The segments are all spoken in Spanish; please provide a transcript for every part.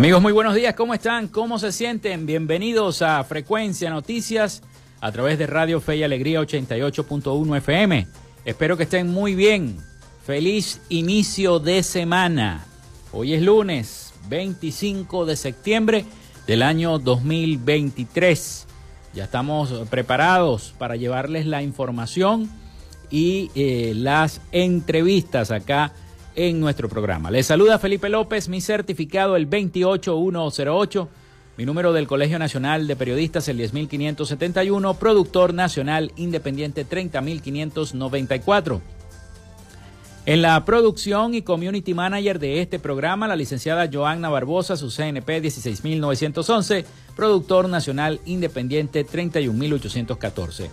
Amigos, muy buenos días, ¿cómo están? ¿Cómo se sienten? Bienvenidos a Frecuencia Noticias a través de Radio Fe y Alegría 88.1 FM. Espero que estén muy bien. Feliz inicio de semana. Hoy es lunes 25 de septiembre del año 2023. Ya estamos preparados para llevarles la información y eh, las entrevistas acá nuestro programa. Les saluda Felipe López, mi certificado el 28108, mi número del Colegio Nacional de Periodistas el 10571, productor nacional independiente 30594. En la producción y community manager de este programa, la licenciada Joanna Barbosa, su CNP 16911, productor nacional independiente 31814.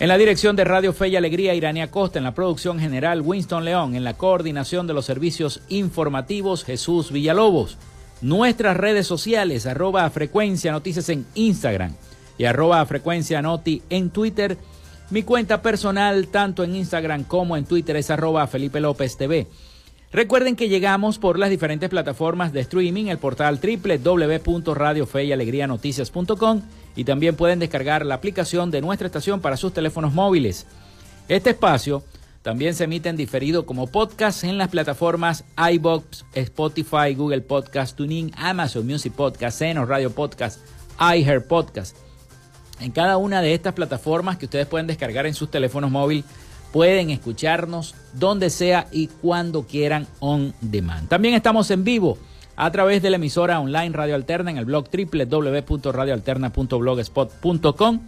En la dirección de Radio Fe y Alegría, Irania Costa. En la producción general, Winston León. En la coordinación de los servicios informativos, Jesús Villalobos. Nuestras redes sociales, arroba frecuencia noticias en Instagram y arroba frecuencia noti en Twitter. Mi cuenta personal, tanto en Instagram como en Twitter, es arroba Felipe López TV. Recuerden que llegamos por las diferentes plataformas de streaming, el portal www.radiofeyalegrianoticias.com y también pueden descargar la aplicación de nuestra estación para sus teléfonos móviles. Este espacio también se emite en diferido como podcast en las plataformas iBox, Spotify, Google Podcast, TuneIn, Amazon Music Podcast, Seno Radio Podcast, iHeart Podcast. En cada una de estas plataformas que ustedes pueden descargar en sus teléfonos móviles, pueden escucharnos donde sea y cuando quieran on demand. También estamos en vivo a través de la emisora online Radio Alterna en el blog www.radioalterna.blogspot.com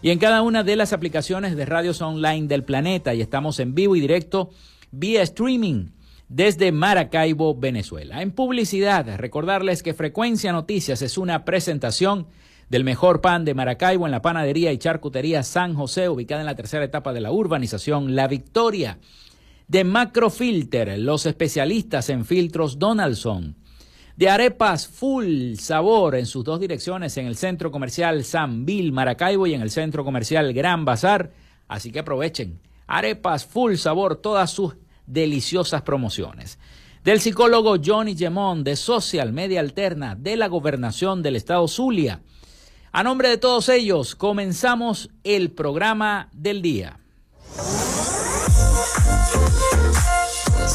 y en cada una de las aplicaciones de radios online del planeta y estamos en vivo y directo vía streaming desde Maracaibo, Venezuela. En publicidad, recordarles que Frecuencia Noticias es una presentación del mejor pan de Maracaibo en la panadería y charcutería San José, ubicada en la tercera etapa de la urbanización La Victoria. De Macrofilter, los especialistas en filtros Donaldson de arepas full sabor en sus dos direcciones, en el centro comercial San Bill Maracaibo y en el centro comercial Gran Bazar. Así que aprovechen. Arepas full sabor, todas sus deliciosas promociones. Del psicólogo Johnny Gemón de Social Media Alterna de la Gobernación del Estado Zulia. A nombre de todos ellos, comenzamos el programa del día.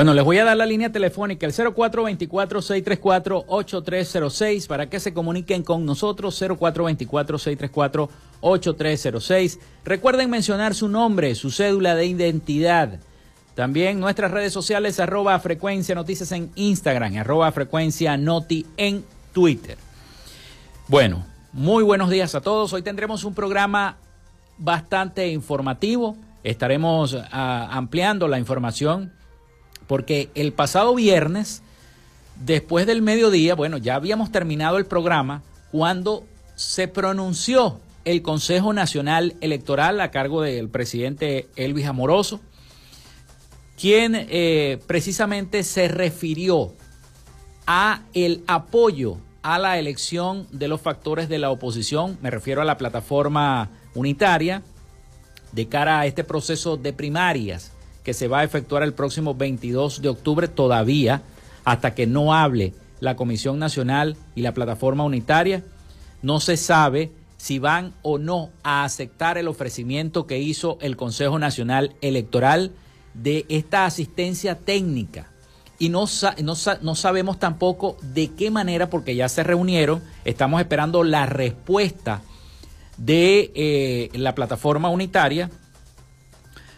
Bueno, les voy a dar la línea telefónica, el 0424-634-8306, para que se comuniquen con nosotros, 0424-634-8306. Recuerden mencionar su nombre, su cédula de identidad. También nuestras redes sociales, arroba frecuencia noticias en Instagram, arroba frecuencia noti en Twitter. Bueno, muy buenos días a todos. Hoy tendremos un programa bastante informativo. Estaremos ah, ampliando la información porque el pasado viernes, después del mediodía, bueno, ya habíamos terminado el programa cuando se pronunció el Consejo Nacional Electoral a cargo del presidente Elvis Amoroso, quien eh, precisamente se refirió a el apoyo a la elección de los factores de la oposición, me refiero a la plataforma unitaria, de cara a este proceso de primarias que se va a efectuar el próximo 22 de octubre todavía, hasta que no hable la Comisión Nacional y la Plataforma Unitaria. No se sabe si van o no a aceptar el ofrecimiento que hizo el Consejo Nacional Electoral de esta asistencia técnica. Y no, no, sabemos tampoco de qué manera, porque ya se reunieron, estamos esperando la respuesta de eh, la plataforma unitaria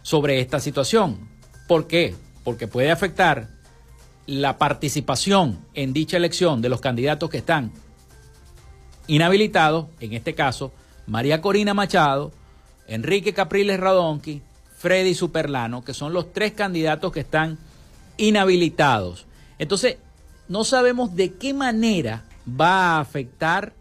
sobre esta situación. ¿Por qué? Porque puede afectar la participación en dicha elección de los candidatos que están inhabilitados, en este caso, María Corina Machado, Enrique Capriles Radonqui, Freddy Superlano, que son los tres candidatos que están inhabilitados. Entonces, no sabemos de qué manera va a afectar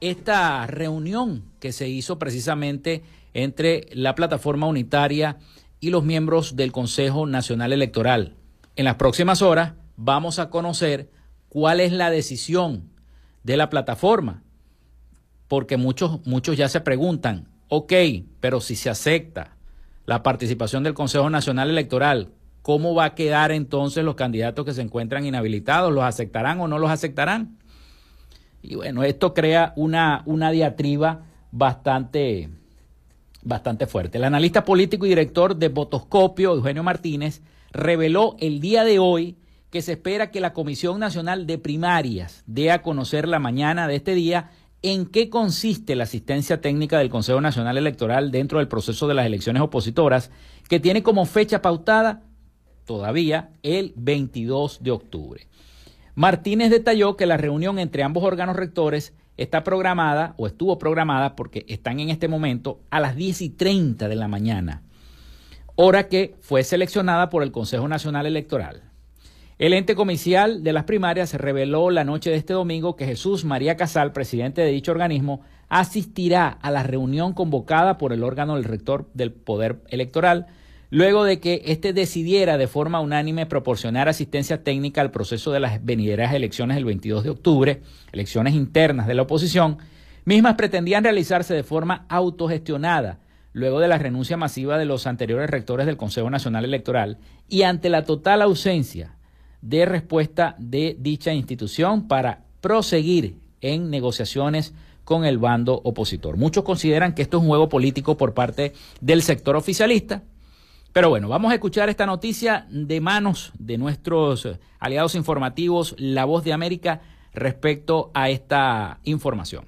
esta reunión que se hizo precisamente entre la plataforma unitaria y los miembros del Consejo Nacional Electoral. En las próximas horas vamos a conocer cuál es la decisión de la plataforma, porque muchos, muchos ya se preguntan, ok, pero si se acepta la participación del Consejo Nacional Electoral, ¿cómo va a quedar entonces los candidatos que se encuentran inhabilitados? ¿Los aceptarán o no los aceptarán? Y bueno, esto crea una, una diatriba bastante bastante fuerte. El analista político y director de Botoscopio, Eugenio Martínez, reveló el día de hoy que se espera que la Comisión Nacional de Primarias dé a conocer la mañana de este día en qué consiste la asistencia técnica del Consejo Nacional Electoral dentro del proceso de las elecciones opositoras, que tiene como fecha pautada todavía el 22 de octubre. Martínez detalló que la reunión entre ambos órganos rectores está programada o estuvo programada porque están en este momento a las 10 y 30 de la mañana, hora que fue seleccionada por el Consejo Nacional Electoral. El ente comicial de las primarias reveló la noche de este domingo que Jesús María Casal, presidente de dicho organismo, asistirá a la reunión convocada por el órgano del rector del Poder Electoral, luego de que éste decidiera de forma unánime proporcionar asistencia técnica al proceso de las venideras elecciones del 22 de octubre, elecciones internas de la oposición, mismas pretendían realizarse de forma autogestionada, luego de la renuncia masiva de los anteriores rectores del Consejo Nacional Electoral y ante la total ausencia de respuesta de dicha institución para proseguir en negociaciones con el bando opositor. Muchos consideran que esto es un juego político por parte del sector oficialista, pero bueno, vamos a escuchar esta noticia de manos de nuestros aliados informativos, La Voz de América, respecto a esta información.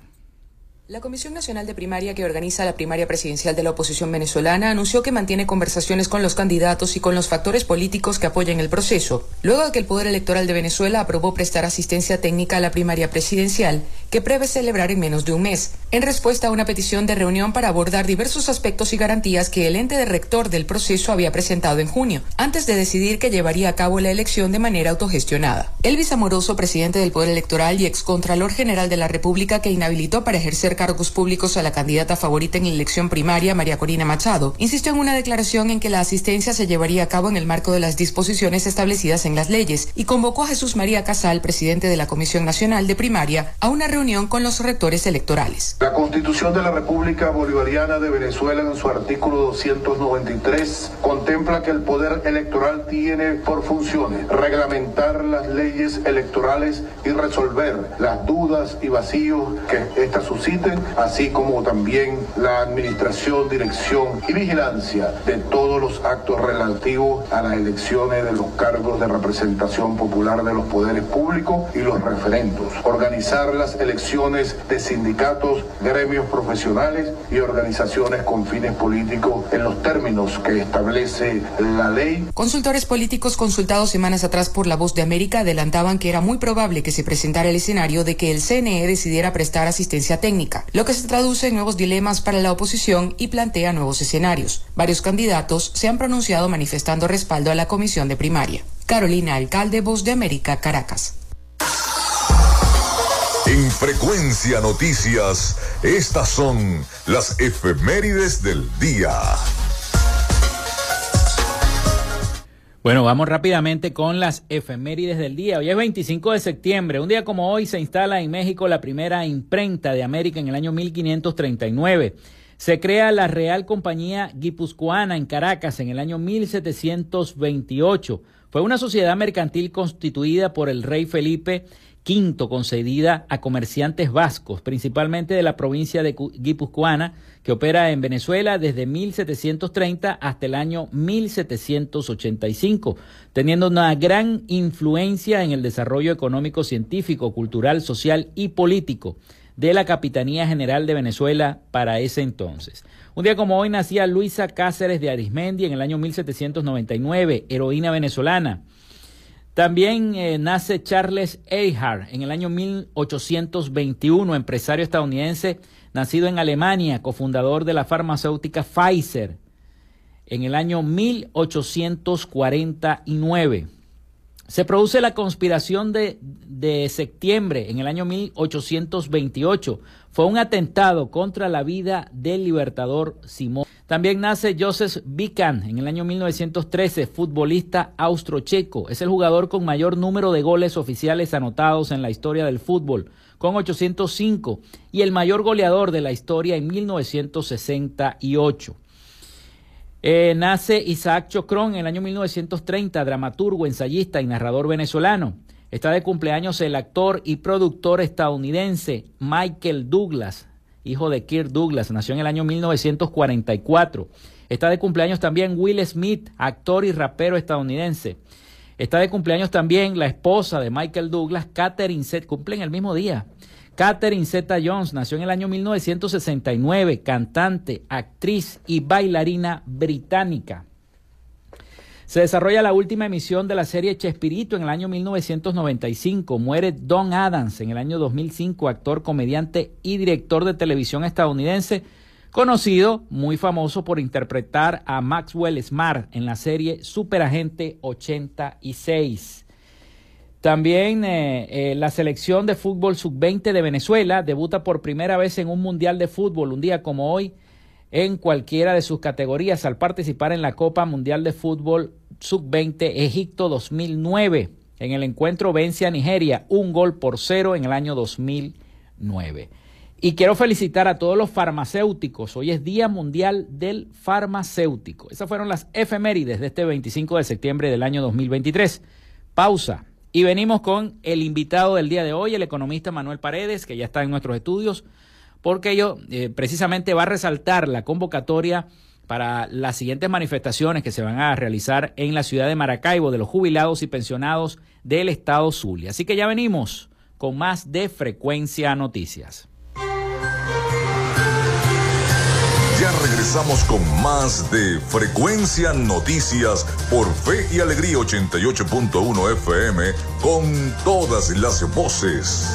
La Comisión Nacional de Primaria, que organiza la primaria presidencial de la oposición venezolana, anunció que mantiene conversaciones con los candidatos y con los factores políticos que apoyan el proceso, luego de que el Poder Electoral de Venezuela aprobó prestar asistencia técnica a la primaria presidencial, que prevé celebrar en menos de un mes, en respuesta a una petición de reunión para abordar diversos aspectos y garantías que el ente de rector del proceso había presentado en junio, antes de decidir que llevaría a cabo la elección de manera autogestionada. Elvis Amoroso, presidente del Poder Electoral y excontralor general de la República, que inhabilitó para ejercer cargos públicos a la candidata favorita en la elección primaria, María Corina Machado, insistió en una declaración en que la asistencia se llevaría a cabo en el marco de las disposiciones establecidas en las leyes y convocó a Jesús María Casal, presidente de la Comisión Nacional de Primaria, a una con los rectores electorales. La Constitución de la República Bolivariana de Venezuela en su artículo 293 contempla que el poder electoral tiene por funciones reglamentar las leyes electorales y resolver las dudas y vacíos que éstas suscitan así como también la administración, dirección y vigilancia de todos los actos relativos a las elecciones de los cargos de representación popular de los poderes públicos y los referendos. Organizar las elecciones de sindicatos, gremios profesionales y organizaciones con fines políticos en los términos que establece la ley. Consultores políticos consultados semanas atrás por La Voz de América adelantaban que era muy probable que se presentara el escenario de que el CNE decidiera prestar asistencia técnica lo que se traduce en nuevos dilemas para la oposición y plantea nuevos escenarios. Varios candidatos se han pronunciado manifestando respaldo a la comisión de primaria. Carolina Alcalde, Voz de América, Caracas. En Frecuencia Noticias, estas son las efemérides del día. Bueno, vamos rápidamente con las efemérides del día. Hoy es 25 de septiembre. Un día como hoy se instala en México la primera imprenta de América en el año 1539. Se crea la Real Compañía Guipuzcoana en Caracas en el año 1728. Fue una sociedad mercantil constituida por el rey Felipe V, concedida a comerciantes vascos, principalmente de la provincia de Guipuzcoana, que opera en Venezuela desde 1730 hasta el año 1785, teniendo una gran influencia en el desarrollo económico, científico, cultural, social y político de la Capitanía General de Venezuela para ese entonces. Un día como hoy nacía Luisa Cáceres de Arismendi en el año 1799, heroína venezolana. También eh, nace Charles Eihart en el año 1821, empresario estadounidense nacido en Alemania, cofundador de la farmacéutica Pfizer en el año 1849. Se produce la conspiración de, de, septiembre en el año 1828. Fue un atentado contra la vida del libertador Simón. También nace Joseph Bican en el año 1913, futbolista austrocheco. Es el jugador con mayor número de goles oficiales anotados en la historia del fútbol con 805 y el mayor goleador de la historia en 1968. Eh, nace Isaac Chocrón en el año 1930, dramaturgo, ensayista y narrador venezolano. Está de cumpleaños el actor y productor estadounidense Michael Douglas hijo de Kirk Douglas, nació en el año 1944. Está de cumpleaños también Will Smith, actor y rapero estadounidense. Está de cumpleaños también la esposa de Michael Douglas, Catherine Zeta, cumplen el mismo día. Catherine Zeta Jones nació en el año 1969, cantante, actriz y bailarina británica. Se desarrolla la última emisión de la serie Chespirito en el año 1995. Muere Don Adams en el año 2005, actor, comediante y director de televisión estadounidense, conocido, muy famoso por interpretar a Maxwell Smart en la serie Superagente 86. También eh, eh, la selección de fútbol sub-20 de Venezuela debuta por primera vez en un mundial de fútbol un día como hoy en cualquiera de sus categorías al participar en la Copa Mundial de Fútbol Sub-20 Egipto 2009. En el encuentro vence a Nigeria un gol por cero en el año 2009. Y quiero felicitar a todos los farmacéuticos. Hoy es Día Mundial del Farmacéutico. Esas fueron las efemérides de este 25 de septiembre del año 2023. Pausa. Y venimos con el invitado del día de hoy, el economista Manuel Paredes, que ya está en nuestros estudios porque ello eh, precisamente va a resaltar la convocatoria para las siguientes manifestaciones que se van a realizar en la ciudad de Maracaibo de los jubilados y pensionados del estado Zulia. Así que ya venimos con más de Frecuencia Noticias. Ya regresamos con más de Frecuencia Noticias por Fe y Alegría 88.1 FM con todas las voces.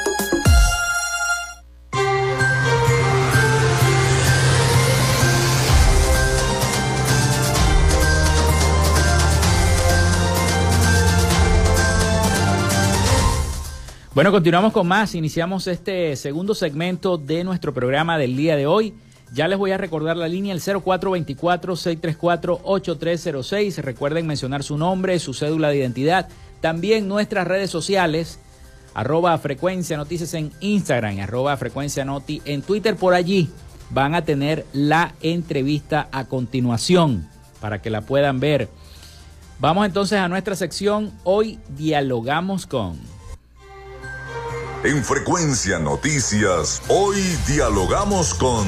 Bueno, continuamos con más. Iniciamos este segundo segmento de nuestro programa del día de hoy. Ya les voy a recordar la línea el 0424-634-8306. Recuerden mencionar su nombre, su cédula de identidad. También nuestras redes sociales, arroba frecuencia noticias en Instagram, arroba frecuencia noti en Twitter. Por allí van a tener la entrevista a continuación para que la puedan ver. Vamos entonces a nuestra sección. Hoy dialogamos con... En Frecuencia Noticias, hoy dialogamos con...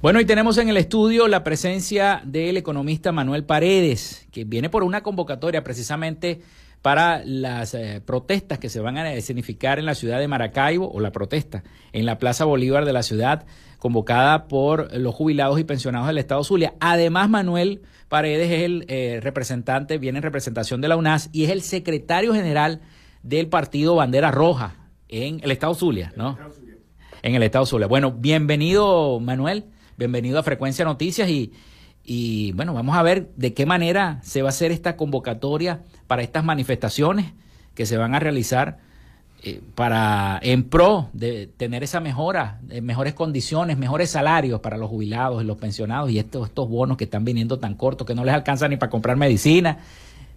Bueno, y tenemos en el estudio la presencia del economista Manuel Paredes, que viene por una convocatoria precisamente para las eh, protestas que se van a escenificar en la ciudad de Maracaibo, o la protesta en la Plaza Bolívar de la ciudad, convocada por los jubilados y pensionados del Estado Zulia. Además, Manuel Paredes es el eh, representante, viene en representación de la UNAS y es el secretario general del partido Bandera Roja en el estado Zulia, ¿no? En el estado Zulia. Bueno, bienvenido Manuel, bienvenido a Frecuencia Noticias y, y bueno, vamos a ver de qué manera se va a hacer esta convocatoria para estas manifestaciones que se van a realizar eh, para en pro de tener esa mejora, de mejores condiciones, mejores salarios para los jubilados, los pensionados y estos, estos bonos que están viniendo tan cortos que no les alcanza ni para comprar medicina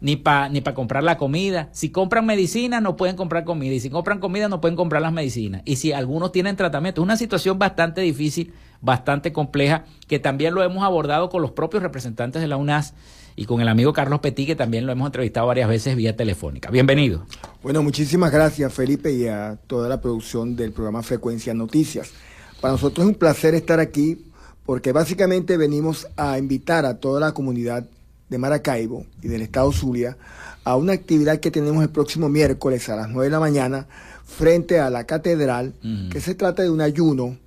ni para ni comprar la comida. Si compran medicina, no pueden comprar comida. Y si compran comida, no pueden comprar las medicinas. Y si algunos tienen tratamiento, es una situación bastante difícil, bastante compleja, que también lo hemos abordado con los propios representantes de la UNAS y con el amigo Carlos Petit, que también lo hemos entrevistado varias veces vía telefónica. Bienvenido. Bueno, muchísimas gracias, Felipe, y a toda la producción del programa Frecuencia Noticias. Para nosotros es un placer estar aquí porque básicamente venimos a invitar a toda la comunidad de Maracaibo y del estado Zulia a una actividad que tenemos el próximo miércoles a las 9 de la mañana frente a la catedral, que se trata de un ayuno,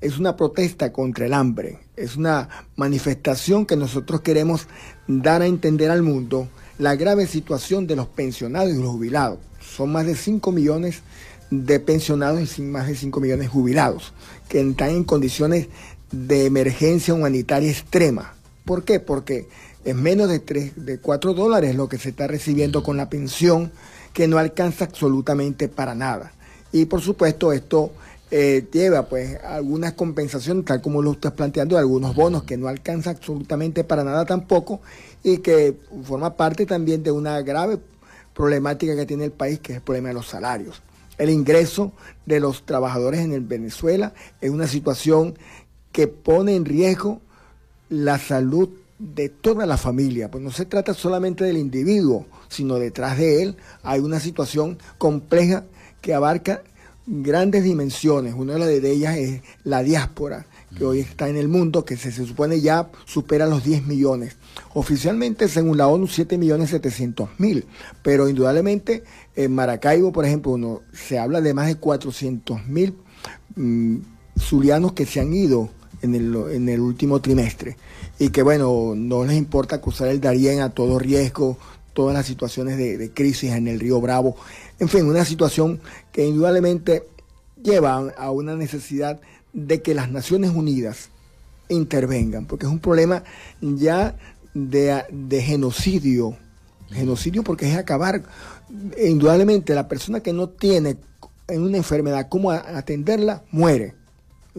es una protesta contra el hambre, es una manifestación que nosotros queremos dar a entender al mundo la grave situación de los pensionados y los jubilados. Son más de 5 millones de pensionados y más de 5 millones de jubilados que están en condiciones de emergencia humanitaria extrema. ¿Por qué? Porque es menos de, 3, de 4 dólares lo que se está recibiendo con la pensión, que no alcanza absolutamente para nada. Y por supuesto esto eh, lleva pues algunas compensaciones, tal como lo estás planteando, algunos bonos que no alcanza absolutamente para nada tampoco y que forma parte también de una grave problemática que tiene el país, que es el problema de los salarios. El ingreso de los trabajadores en el Venezuela es una situación que pone en riesgo la salud de toda la familia, pues no se trata solamente del individuo, sino detrás de él hay una situación compleja que abarca grandes dimensiones. Una de ellas es la diáspora, que hoy está en el mundo, que se, supone ya supera los 10 millones. Oficialmente, según la ONU, 7 millones 700 mil, pero indudablemente en Maracaibo, por ejemplo, uno, se habla de más de 400 mil mm, zulianos que se han ido en el, en el último trimestre. Y que, bueno, no les importa cruzar el Darién a todo riesgo, todas las situaciones de, de crisis en el río Bravo, en fin, una situación que indudablemente lleva a una necesidad de que las Naciones Unidas intervengan, porque es un problema ya de, genocidio, genocidio porque es acabar, indudablemente la persona que no tiene en una enfermedad cómo atenderla, muere,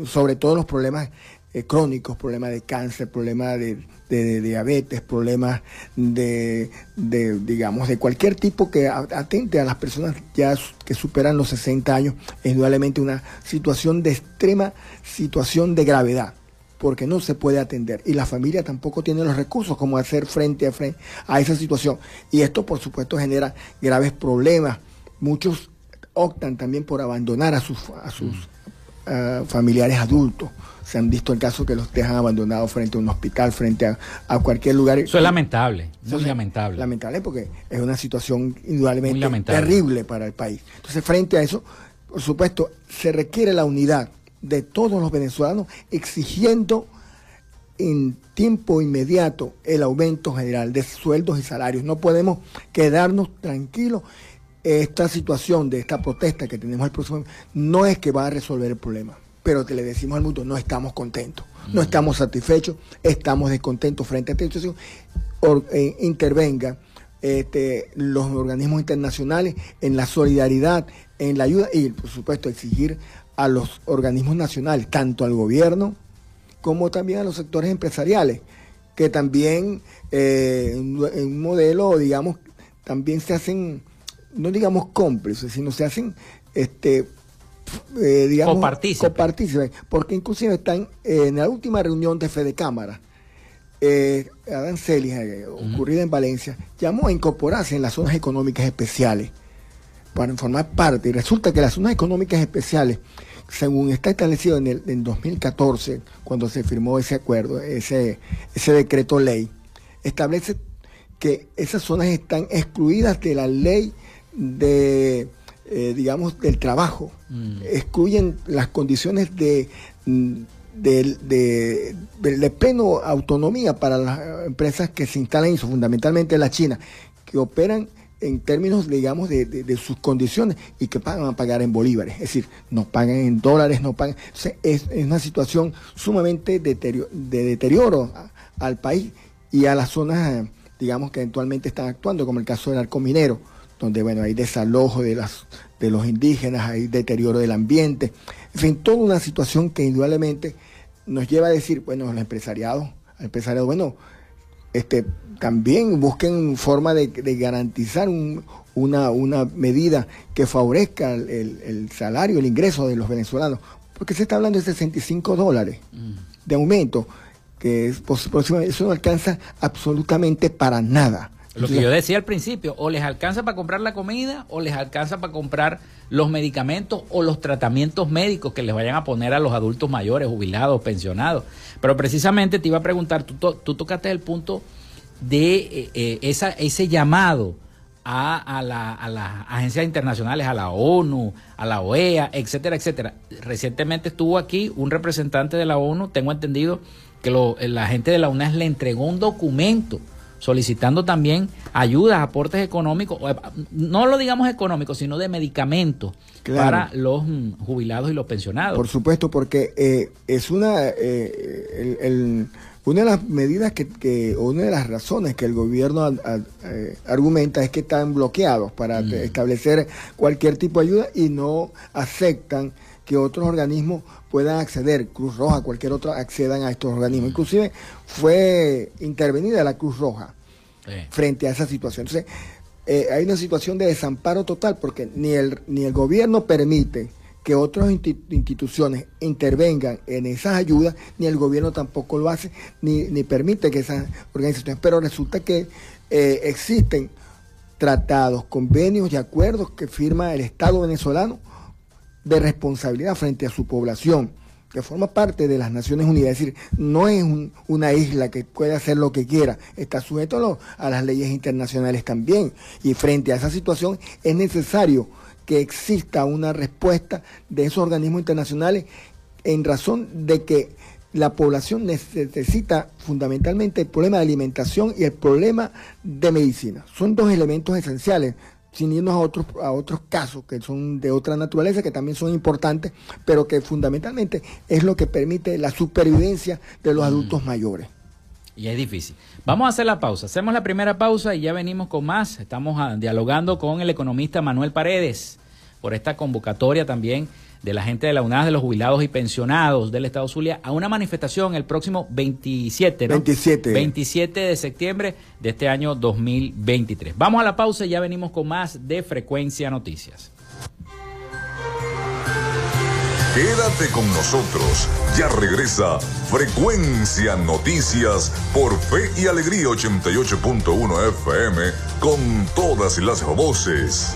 sobre todo los problemas eh, crónicos, problemas de cáncer, problemas de, diabetes, problemas de, digamos, de cualquier tipo que atente a las personas ya que superan los 60 años, es indudablemente una situación de extrema situación de gravedad porque no se puede atender y la familia tampoco tiene los recursos como hacer frente a frente a esa situación. Y esto por supuesto genera graves problemas. Muchos optan también por abandonar a sus a sus mm. familiares adultos se han visto el caso que los dejan abandonados frente a un hospital, frente a, cualquier lugar. Eso es lamentable, muy lamentable. Lamentable porque es una situación indudablemente terrible para el país. Entonces, frente a eso, por supuesto, se requiere la unidad de todos los venezolanos exigiendo en tiempo inmediato el aumento general de sueldos y salarios. No podemos quedarnos tranquilos. Esta situación de esta protesta que tenemos el próximo no es que va a resolver el problema pero te le decimos al mundo, no estamos contentos, no estamos satisfechos, estamos descontentos frente a esta situación, eh, intervenga este, los organismos internacionales en la solidaridad, en la ayuda y por supuesto exigir a los organismos nacionales, tanto al gobierno como también a los sectores empresariales, que también eh, en un modelo, digamos, también se hacen, no digamos cómplices, sino se hacen este, eh, digamos, copartícipe. porque inclusive están eh, en la última reunión de Fede Cámara, eh, Adán Celis, ocurrida en Valencia, llamó a incorporarse en las zonas económicas especiales para formar parte. Y resulta que las zonas económicas especiales, según está establecido en el en 2014, cuando se firmó ese acuerdo, ese, ese decreto ley, establece que esas zonas están excluidas de la ley de eh, digamos, del trabajo. Mm. Excluyen las condiciones de, mm, de, de, pleno autonomía para las empresas que se instalan eso, fundamentalmente la China, que operan en términos, digamos, de, de, sus condiciones y que pagan a pagar en bolívares. Es decir, no pagan en dólares, no pagan. es, es, una situación sumamente de deterioro al país y a las zonas, digamos, que eventualmente están actuando, como el caso del arco minero donde bueno, hay desalojo de, las, de los indígenas, hay deterioro del ambiente, en fin, toda una situación que indudablemente nos lleva a decir, bueno, los empresariados, empresariado, bueno, este, también busquen forma de, garantizar una, una medida que favorezca el, salario, el ingreso de los venezolanos, porque se está hablando de 65 dólares mm. de aumento, que es, eso no alcanza absolutamente para nada. Lo que yo decía al principio, o les alcanza para comprar la comida, o les alcanza para comprar los medicamentos o los tratamientos médicos que les vayan a poner a los adultos mayores, jubilados, pensionados. Pero precisamente te iba a preguntar, tú, tú tocaste el punto de eh, esa, ese llamado a, las agencias internacionales, a la ONU, a la OEA, etcétera, etcétera. Recientemente estuvo aquí un representante de la ONU, tengo entendido que la gente de la UNES le entregó un documento solicitando también ayudas, aportes económicos, no lo digamos económicos, sino de medicamentos para los mm, jubilados y los pensionados. Por supuesto, porque eh, es una... Eh, el una de las medidas que, o una de las razones que el gobierno eh, argumenta es que están bloqueados para mm. establecer cualquier tipo de ayuda y no aceptan que otros organismos puedan acceder, Cruz Roja, cualquier otro, accedan a estos organismos. Mm. Inclusive fue intervenida la Cruz Roja frente a esa situación. Entonces, eh, hay una situación de desamparo total porque ni el, ni el gobierno permite que otras instituciones intervengan en esas ayudas, ni el gobierno tampoco lo hace, ni, ni permite que esas organizaciones. Pero resulta que eh, existen tratados, convenios y acuerdos que firma el Estado venezolano de responsabilidad frente a su población, que forma parte de las Naciones Unidas. Es decir, no es una isla que puede hacer lo que quiera, está sujeto a las leyes internacionales también. Y frente a esa situación es necesario que exista una respuesta de esos organismos internacionales en razón de que la población necesita fundamentalmente el problema de alimentación y el problema de medicina. Son dos elementos esenciales, sin irnos a otros, a otros casos que son de otra naturaleza, que también son importantes, pero que fundamentalmente es lo que permite la supervivencia de los mm. adultos mayores. Y es difícil. Vamos a hacer la pausa. Hacemos la primera pausa y ya venimos con más. Estamos ah, dialogando con el economista Manuel Paredes por esta convocatoria también de la gente de la UNAS, de los jubilados y pensionados del Estado Zulia, a una manifestación el próximo 27, ¿no? 27. 27 de septiembre de este año 2023. Vamos a la pausa y ya venimos con más de Frecuencia Noticias. Quédate con nosotros. Ya regresa Frecuencia Noticias por Fe y Alegría 88.1 FM con todas las voces.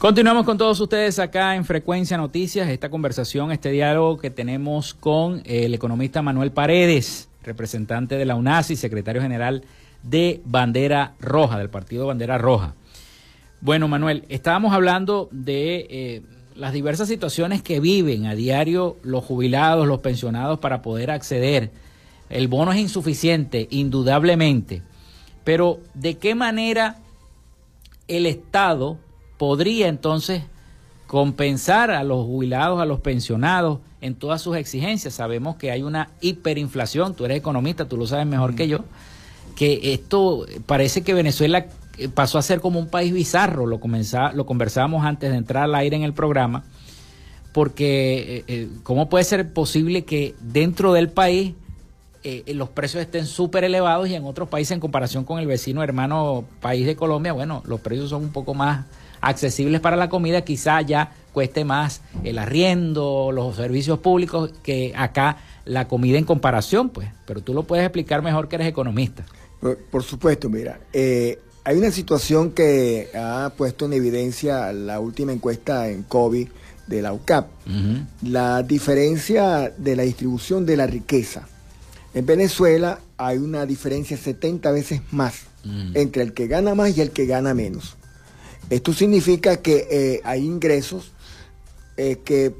Continuamos con todos ustedes acá en Frecuencia Noticias, esta conversación, este diálogo que tenemos con el economista Manuel Paredes, representante de la UNASI, secretario general de Bandera Roja, del partido Bandera Roja. Bueno, Manuel, estábamos hablando de eh, las diversas situaciones que viven a diario los jubilados, los pensionados para poder acceder. El bono es insuficiente, indudablemente, pero ¿de qué manera el Estado podría entonces compensar a los jubilados, a los pensionados en todas sus exigencias. Sabemos que hay una hiperinflación, tú eres economista, tú lo sabes mejor que yo, que esto parece que Venezuela eh, pasó a ser como un país bizarro, lo, lo conversábamos antes de entrar al aire en el programa, porque eh, eh, ¿cómo puede ser posible que dentro del país los precios estén súper elevados y en otros países en comparación con el vecino hermano país de Colombia, bueno, los precios son un poco más accesibles para la comida, quizá ya cueste más el arriendo, los servicios públicos, que acá la comida en comparación, pues. Pero tú lo puedes explicar mejor que eres economista. Por, supuesto, mira, eh, hay una situación que ha puesto en evidencia la última encuesta en COVID de la UCAP, la diferencia de la distribución de la riqueza. En Venezuela hay una diferencia 70 veces más entre el que gana más y el que gana menos. Esto significa que eh, hay ingresos eh, que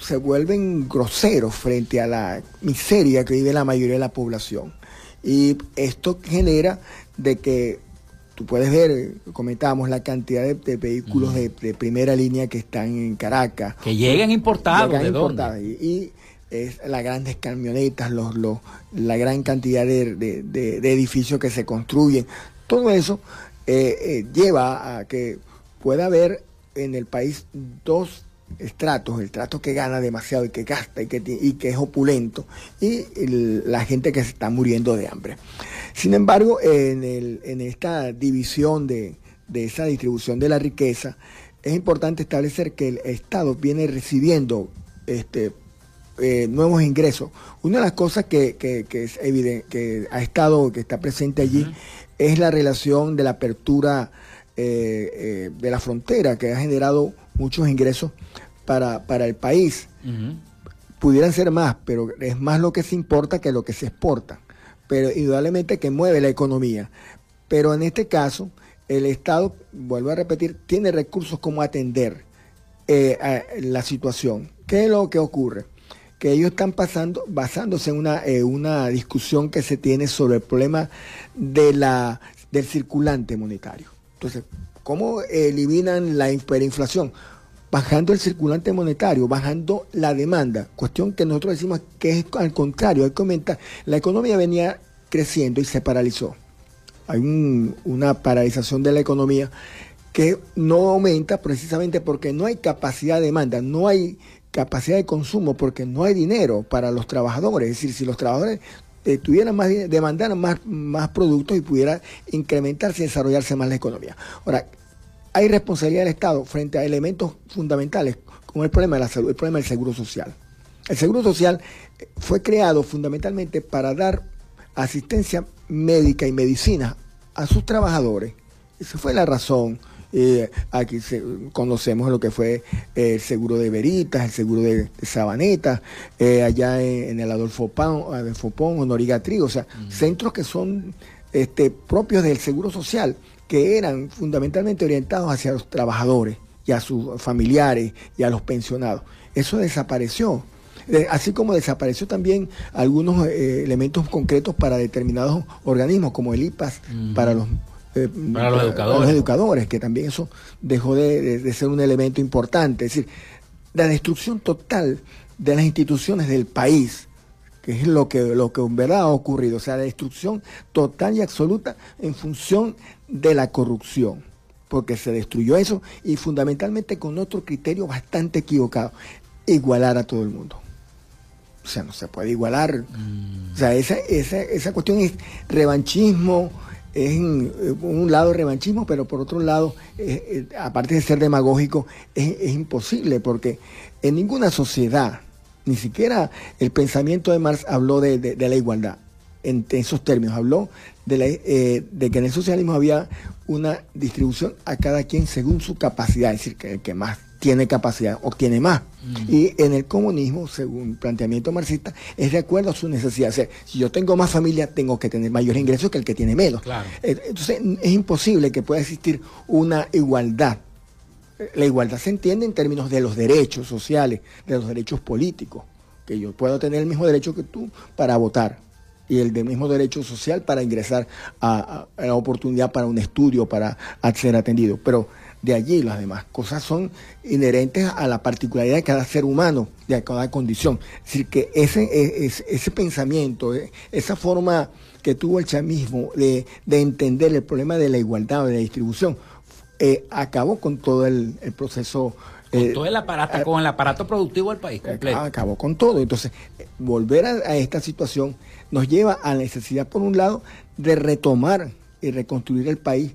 se vuelven groseros frente a la miseria que vive la mayoría de la población. Y esto genera de que tú puedes ver, comentábamos la cantidad de, vehículos de, primera línea que están en Caracas. Que llegan importados, ¿de dónde? Y, es las grandes camionetas, los, la gran cantidad de, edificios que se construyen. Todo eso eh, lleva a que puede haber en el país dos estratos, el trato que gana demasiado y que gasta y que, y que es opulento, y la gente que se está muriendo de hambre. Sin embargo, en, el, en esta división de, esa distribución de la riqueza, es importante establecer que el Estado viene recibiendo este, eh, nuevos ingresos. Una de las cosas que, es evidente, que ha estado, que está presente allí, es la relación de la apertura eh, eh, de la frontera que ha generado muchos ingresos para, para el país. Pudieran ser más, pero es más lo que se importa que lo que se exporta. Pero indudablemente que mueve la economía. Pero en este caso, el Estado, vuelvo a repetir, tiene recursos como atender eh, la situación. ¿Qué es lo que ocurre? que ellos están pasando, basándose en una, una discusión que se tiene sobre el problema de la, del circulante monetario. Entonces, ¿cómo eliminan la hiperinflación? Bajando el circulante monetario, bajando la demanda. Cuestión que nosotros decimos que es al contrario, hay que aumentar. La economía venía creciendo y se paralizó. hay una paralización de la economía que no aumenta precisamente porque no hay capacidad de demanda, no hay capacidad de consumo porque no hay dinero para los trabajadores. Es decir, si los trabajadores eh, más demandaran más, más productos y pudiera incrementarse y desarrollarse más la economía. Ahora, hay responsabilidad del Estado frente a elementos fundamentales como el problema de la salud, el problema del seguro social. El seguro social eh, fue creado fundamentalmente para dar asistencia médica y medicina a sus trabajadores. Esa fue la razón. Eh, aquí conocemos lo que fue el seguro de Veritas, el seguro de, Sabaneta, allá en, el Adolfo, Pón, Adolfo Pón, o sea, centros que son este, propios del seguro social que eran fundamentalmente orientados hacia los trabajadores y a sus familiares y a los pensionados. Eso desapareció. Eh, así como desapareció también algunos eh, elementos concretos para determinados organismos, como el IPAS, para los eh, para los educadores. educadores, que también eso dejó de, ser un elemento importante. Es decir, la destrucción total de las instituciones del país, que es lo que, lo que en verdad ha ocurrido, o sea, la destrucción total y absoluta en función de la corrupción, porque se destruyó eso y fundamentalmente con otro criterio bastante equivocado, igualar a todo el mundo. O sea, no se puede igualar. O sea, esa, esa, esa cuestión es revanchismo, es en, un lado revanchismo, pero por otro lado, aparte de ser demagógico, es, imposible, porque en ninguna sociedad, ni siquiera el pensamiento de Marx habló de la igualdad en, esos términos. Habló eh, de, que en el socialismo había una distribución a cada quien según su capacidad, es decir, que que más tiene capacidad obtiene más. Mm. Y en el comunismo, según planteamiento marxista, es de acuerdo a su necesidad. O sea, si yo tengo más familia, tengo que tener mayores ingresos que el que tiene menos. Eh, entonces, es imposible que pueda existir una igualdad. La igualdad se entiende en términos de los derechos sociales, de los derechos políticos, que yo puedo tener el mismo derecho que tú para votar, y el de mismo derecho social para ingresar a, la oportunidad para un estudio, para ser atendido. Pero de allí las demás cosas son inherentes a la particularidad de cada ser humano, de cada condición. Es decir, que ese, e, ese, pensamiento, e, esa forma que tuvo el chamismo de, entender el problema de la igualdad o de la distribución, eh, acabó con todo el, proceso con eh, todo el aparato, eh, con el aparato productivo del país completo. Acabó con todo. Entonces, volver a, esta situación nos lleva a la necesidad, por un lado, de retomar y reconstruir el país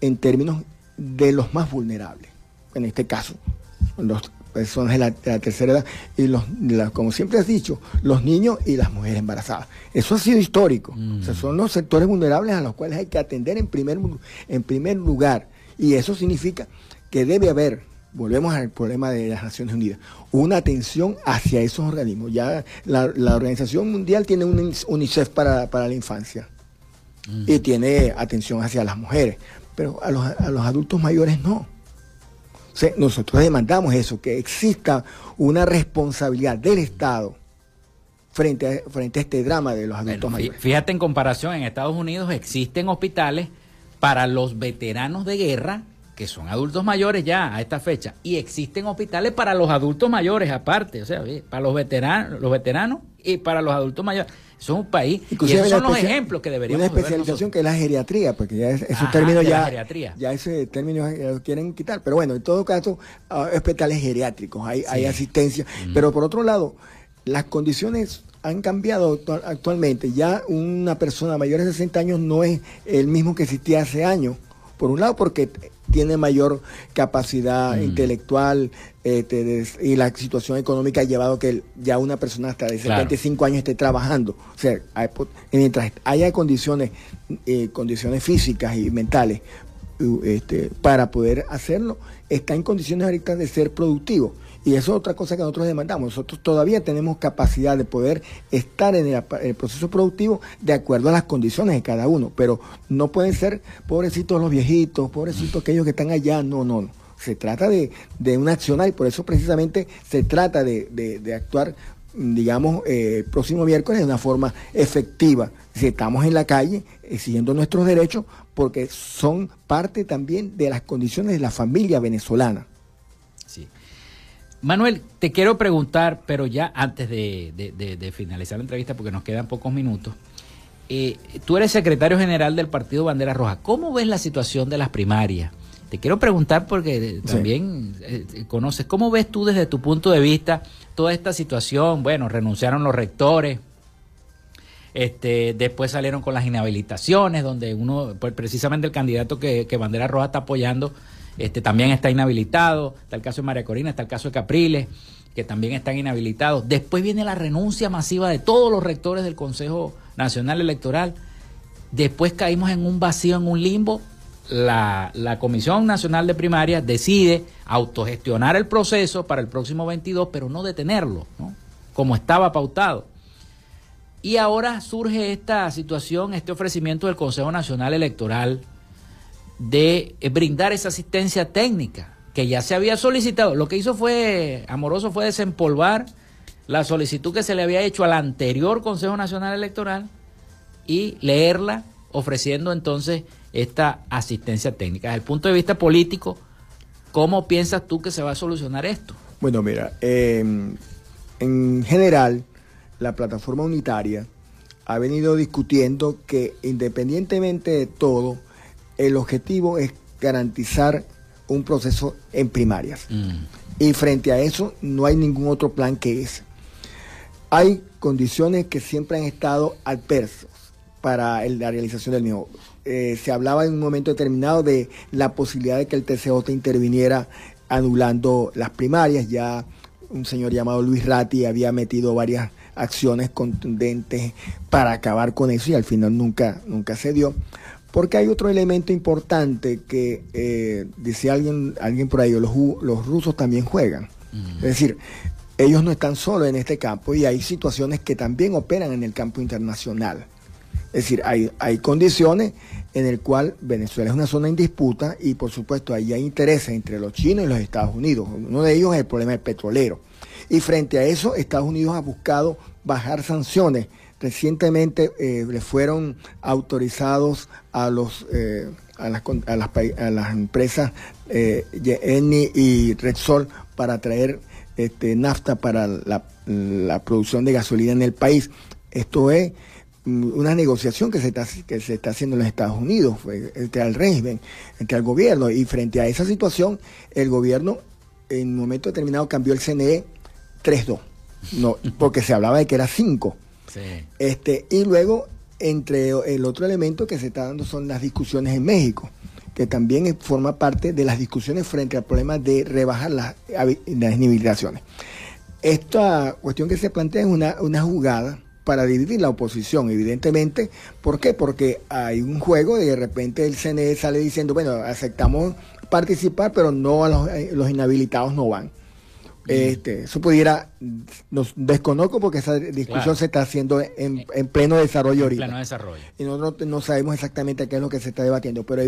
en términos de los más vulnerables. En este caso, las personas de la, tercera edad y los, como siempre has dicho, los niños y las mujeres embarazadas. Eso ha sido histórico. son los sectores vulnerables a los cuales hay que atender en primer, en primer lugar. Y eso significa que debe haber volvemos al problema de las Naciones Unidas, una atención hacia esos organismos. Ya la, Organización Mundial tiene un UNICEF para, la infancia y tiene atención hacia las mujeres, pero a los, adultos mayores no. nosotros demandamos eso, que exista una responsabilidad del Estado frente a, frente a este drama de los adultos mayores. Fíjate, en comparación, en Estados Unidos existen hospitales para los veteranos de guerra que son adultos mayores ya a esta fecha, y existen hospitales para los adultos mayores aparte, o sea, para los veteranos, los veteranos y para los adultos mayores. Es un país. y esos son los ejemplos que deberíamos Una especialización que es la geriatría, porque ya esos términos ya, ya ese término lo quieren quitar. Pero bueno, en todo caso, ah, hospitales geriátricos, hay, hay asistencia. Mm. Pero por otro lado, las condiciones han cambiado actualmente. Ya una persona mayor de 60 años no es el mismo que existía hace años. Por un lado, porque tiene mayor capacidad mm. intelectual este, y la situación económica ha llevado que ya una persona hasta de 75 años esté trabajando. O sea, mientras haya condiciones, eh, condiciones físicas y mentales este, para poder hacerlo, está en condiciones ahorita de ser productivo. Y eso es otra cosa que nosotros demandamos. Nosotros todavía tenemos capacidad de poder estar en el, proceso productivo de acuerdo a las condiciones de cada uno, pero no pueden ser pobrecitos los viejitos, pobrecitos aquellos que están allá, no, no, no. Se trata de, de una acción y por eso precisamente se trata de, actuar digamos, eh, el próximo miércoles de una forma efectiva. Si estamos en la calle exigiendo nuestros derechos, porque son parte también de las condiciones de la familia venezolana. Manuel, te quiero preguntar, pero ya antes de, finalizar la entrevista, porque nos quedan pocos minutos, eh, tú eres secretario general del Partido Bandera Roja. ¿Cómo ves la situación de las primarias? Te quiero preguntar porque también eh, conoces, ¿cómo ves tú desde tu punto de vista toda esta situación? Bueno, renunciaron los rectores, este, después salieron con las inhabilitaciones, donde uno, pues precisamente el candidato que, que Bandera Roja está apoyando, este, también está inhabilitado. Está el caso de María Corina, está el caso de Capriles, que también están inhabilitados. Después viene la renuncia masiva de todos los rectores del Consejo Nacional Electoral. Después caímos en un vacío, en un limbo, la, Comisión Nacional de Primaria decide autogestionar el proceso para el próximo 22, pero no detenerlo, como estaba pautado. Y ahora surge esta situación, este ofrecimiento del Consejo Nacional Electoral de eh, brindar esa asistencia técnica que ya se había solicitado. Lo que hizo fue, Amoroso, fue desempolvar la solicitud que se le había hecho al anterior Consejo Nacional Electoral y leerla ofreciendo entonces esta asistencia técnica. Desde el punto de vista político, ¿cómo piensas tú que se va a solucionar esto? Bueno, mira, em, en general, la plataforma unitaria ha venido discutiendo que independientemente de todo, el objetivo es garantizar un proceso en primarias. Mm. Y frente a eso no hay ningún otro plan que ese. Hay condiciones que siempre han estado adversas para la realización del mismo. Eh, se hablaba en un momento determinado de la posibilidad de que el TCJ interviniera anulando las primarias. Ya un señor llamado Luis Ratti había metido varias acciones contundentes para acabar con eso y al final nunca, nunca se dio. Porque hay otro elemento importante que eh, dice alguien, alguien por ahí, los, los rusos también juegan. Es decir, ellos no están solo en este campo y hay situaciones que también operan en el campo internacional. Es decir, hay, hay condiciones en el cual Venezuela es una zona en disputa y por supuesto ahí hay intereses entre los chinos y los Estados Unidos. Uno de ellos es el problema del petrolero. Y frente a eso, Estados Unidos ha buscado bajar sanciones. Recientemente eh, le fueron autorizados a los eh, a, las, a, las, empresas eh, Eni y Repsol para traer este, nafta para la, producción de gasolina en el país. Esto es una negociación que se está, que se está haciendo en los Estados Unidos entre el régimen, entre el gobierno, y frente a esa situación, el gobierno en un momento determinado cambió el CNE 3-2, no, porque se hablaba de que era 5. Este, y luego, entre el otro elemento que se está dando son las discusiones en México, que también forma parte de las discusiones frente al problema de rebajar las, las. Esta cuestión que se plantea es una, una jugada para dividir la oposición, evidentemente. ¿Por qué? Porque hay un juego y de repente el CNE sale diciendo, bueno, aceptamos participar, pero no a los, eh, inhabilitados no van. Este, eso pudiera, nos desconozco porque esa discusión se está haciendo en, pleno desarrollo ahorita. Pleno desarrollo. Y nosotros no sabemos exactamente qué es lo que se está debatiendo, pero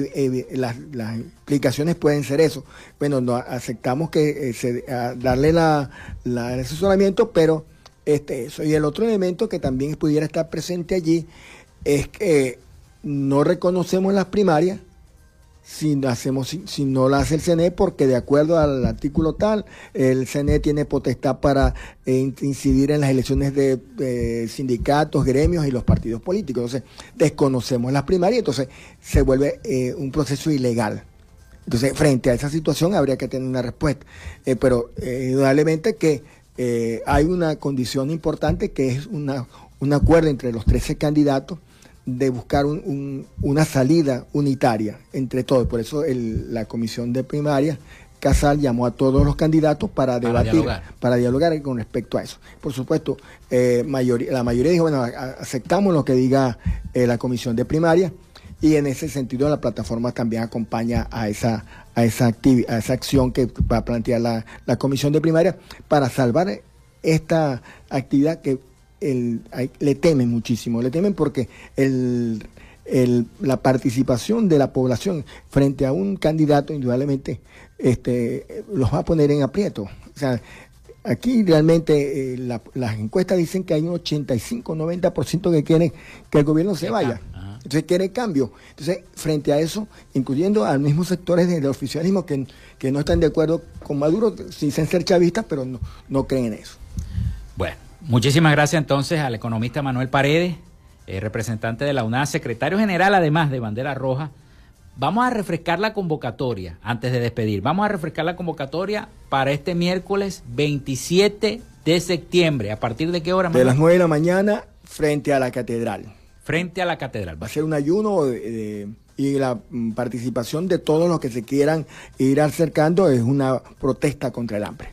las, las, implicaciones pueden ser eso. Bueno, no, aceptamos que eh, se, darle la, la, el asesoramiento, pero este, eso. Y el otro elemento que también pudiera estar presente allí es que no reconocemos las primarias si, hacemos, si, no la hace el CNE, porque de acuerdo al artículo tal, el CNE tiene potestad para eh, incidir en las elecciones de, sindicatos, gremios y los partidos políticos. Entonces, desconocemos las primarias, entonces se vuelve eh, un proceso ilegal. Entonces, frente a esa situación habría que tener una respuesta. Eh, pero indudablemente que eh, hay una condición importante que es una, un acuerdo entre los 13 candidatos de buscar una salida unitaria entre todos. Por eso la comisión de primaria, Casal, llamó a todos los candidatos para, debatir, para dialogar con respecto a eso. Por supuesto, eh, la mayoría dijo, bueno, aceptamos lo que diga eh, la comisión de primaria y en ese sentido la plataforma también acompaña a esa, a esa, a esa acción que va a plantear la, la comisión de primaria para salvar esta actividad que el, le temen muchísimo, le temen porque el, el, la participación de la población frente a un candidato indudablemente este, los va a poner en aprieto. O sea, aquí realmente eh, las encuestas dicen que hay un 85-90% que quieren que el gobierno se vaya. Entonces quiere cambio. Entonces, frente a eso, incluyendo a los mismos sectores del oficialismo que, que no están de acuerdo con Maduro, dicen ser chavistas, pero no, no creen en eso. Bueno, muchísimas gracias entonces al economista Manuel Paredes, eh, representante de la UNAS, secretario general además de Bandera Roja. Vamos a refrescar la convocatoria antes de despedir. Vamos a refrescar la convocatoria para este miércoles 27 de septiembre. ¿A partir de qué hora? De las 9 de la mañana frente a la catedral. Frente a la catedral. Va a ser un ayuno y la mm, participación de todos los que se quieran ir acercando es una protesta contra el hambre.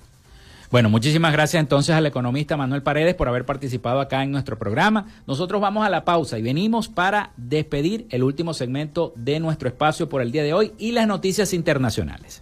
Bueno, muchísimas gracias entonces al economista Manuel Paredes por haber participado acá en nuestro programa. Nosotros vamos a la pausa y venimos para despedir el último segmento de nuestro espacio por el día de hoy y las noticias internacionales.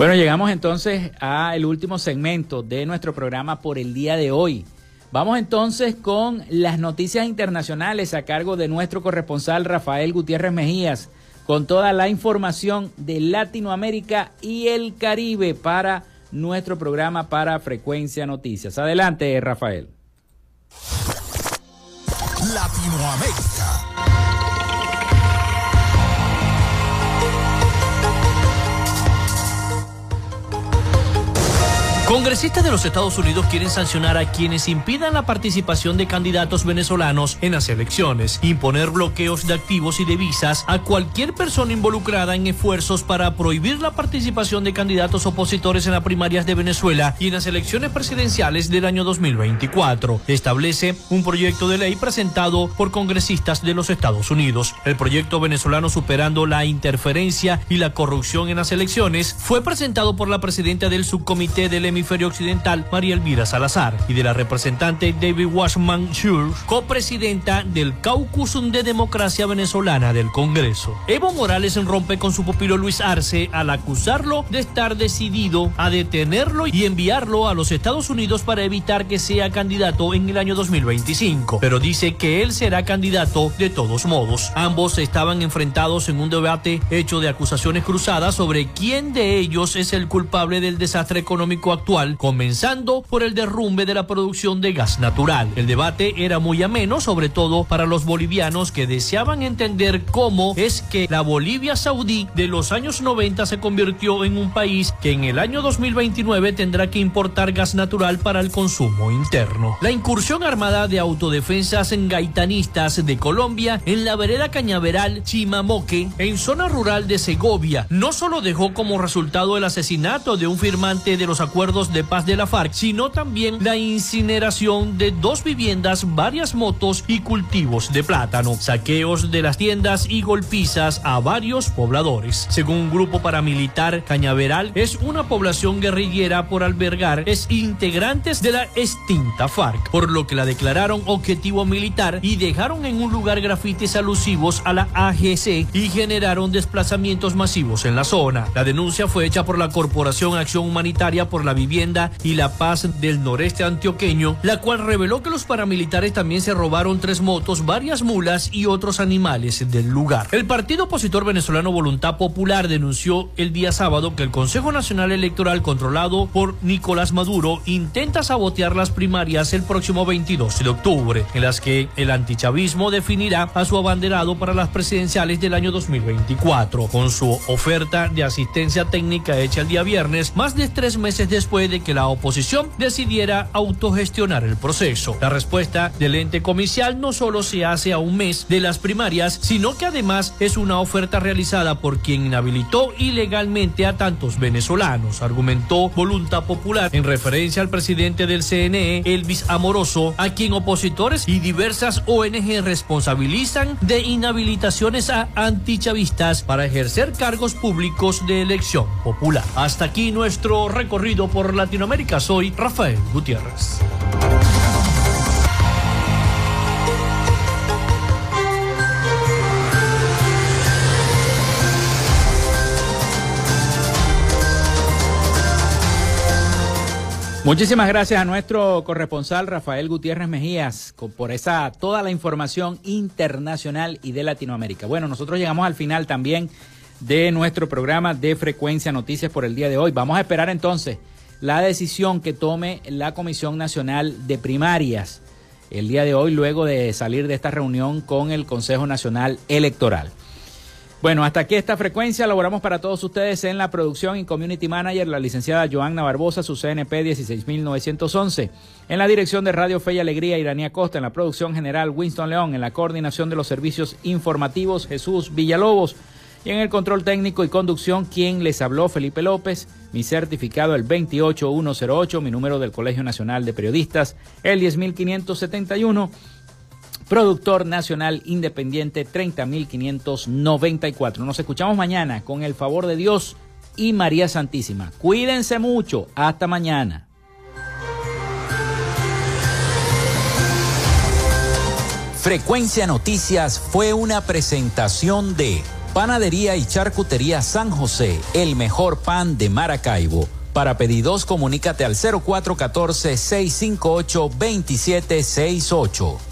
Bueno, llegamos entonces al último segmento de nuestro programa por el día de hoy. Vamos entonces con las noticias internacionales a cargo de nuestro corresponsal Rafael Gutiérrez Mejías, con toda la información de Latinoamérica y el Caribe para nuestro programa para Frecuencia Noticias. Adelante, Rafael. Latinoamérica. Congresistas de los Estados Unidos quieren sancionar a quienes impidan la participación de candidatos venezolanos en las elecciones, imponer bloqueos de activos y de visas a cualquier persona involucrada en esfuerzos para prohibir la participación de candidatos opositores en las primarias de Venezuela y en las elecciones presidenciales del año 2024. Establece un proyecto de ley presentado por congresistas de los Estados Unidos. El proyecto venezolano superando la interferencia y la corrupción en las elecciones fue presentado por la presidenta del subcomité del hemisferio occidental, María Elvira Salazar, y de la representante David Washman Schur, copresidenta del Caucus de Democracia Venezolana del Congreso. Evo Morales rompe con su pupilo Luis Arce al acusarlo de estar decidido a detenerlo y enviarlo a los Estados Unidos para evitar que sea candidato en el año 2025. Pero dice que él será candidato de todos modos. Ambos estaban enfrentados en un debate hecho de acusaciones cruzadas sobre quién de ellos es el culpable del desastre económico actual comenzando por el derrumbe de la producción de gas natural. El debate era muy ameno, sobre todo para los bolivianos que deseaban entender cómo es que la Bolivia saudí de los años 90 se convirtió en un país que en el año 2029 tendrá que importar gas natural para el consumo interno. La incursión armada de autodefensas en gaitanistas de Colombia en la vereda Cañaveral Chimamoque, en zona rural de Segovia, no solo dejó como resultado el asesinato de un firmante de los acuerdos de paz de la FARC, sino también la incineración de dos viviendas, varias motos y cultivos de plátano, saqueos de las tiendas y golpizas a varios pobladores. Según un grupo paramilitar, Cañaveral es una población guerrillera por albergar es integrantes de la extinta FARC, por lo que la declararon objetivo militar y dejaron en un lugar grafitis alusivos a la AGC y generaron desplazamientos masivos en la zona. La denuncia fue hecha por la Corporación Acción Humanitaria por la Vivienda y la Paz del noreste antioqueño, la cual reveló que los paramilitares también se robaron tres motos, varias mulas y otros animales del lugar. El partido opositor venezolano Voluntad Popular denunció el día sábado que el Consejo Nacional Electoral controlado por Nicolás Maduro intenta sabotear las primarias el próximo 22 de octubre, en las que el antichavismo definirá a su abanderado para las presidenciales del año 2024. Con su oferta de asistencia técnica hecha el día viernes, más de tres meses después de de que la oposición decidiera autogestionar el proceso. La respuesta del ente comicial no solo se hace a un mes de las primarias, sino que además es una oferta realizada por quien inhabilitó ilegalmente a tantos venezolanos, argumentó Voluntad Popular en referencia al presidente del CNE, Elvis Amoroso, a quien opositores y diversas ONG responsabilizan de inhabilitaciones a antichavistas para ejercer cargos públicos de elección popular. Hasta aquí nuestro recorrido por Latinoamérica. Soy Rafael Gutiérrez. Muchísimas gracias a nuestro corresponsal Rafael Gutiérrez Mejías por esa toda la información internacional y de Latinoamérica. Bueno, nosotros llegamos al final también de nuestro programa de Frecuencia Noticias por el día de hoy. Vamos a esperar entonces la decisión que tome la Comisión Nacional de Primarias el día de hoy luego de salir de esta reunión con el Consejo Nacional Electoral. Bueno, hasta aquí esta frecuencia. Laboramos para todos ustedes en la producción y community manager, la licenciada Joanna Barbosa, su CNP 16911. En la dirección de Radio Fe y Alegría, Iranía Costa. En la producción general, Winston León. En la coordinación de los servicios informativos, Jesús Villalobos. Y en el control técnico y conducción, quien les habló, Felipe López. Mi certificado, el 28108. Mi número del Colegio Nacional de Periodistas, el 10571 productor nacional independiente 30.594. Nos escuchamos mañana con el favor de Dios y María Santísima. Cuídense mucho. Hasta mañana. Frecuencia Noticias fue una presentación de Panadería y Charcutería San José, el mejor pan de Maracaibo. Para pedidos, comunícate al 0414-658-2768.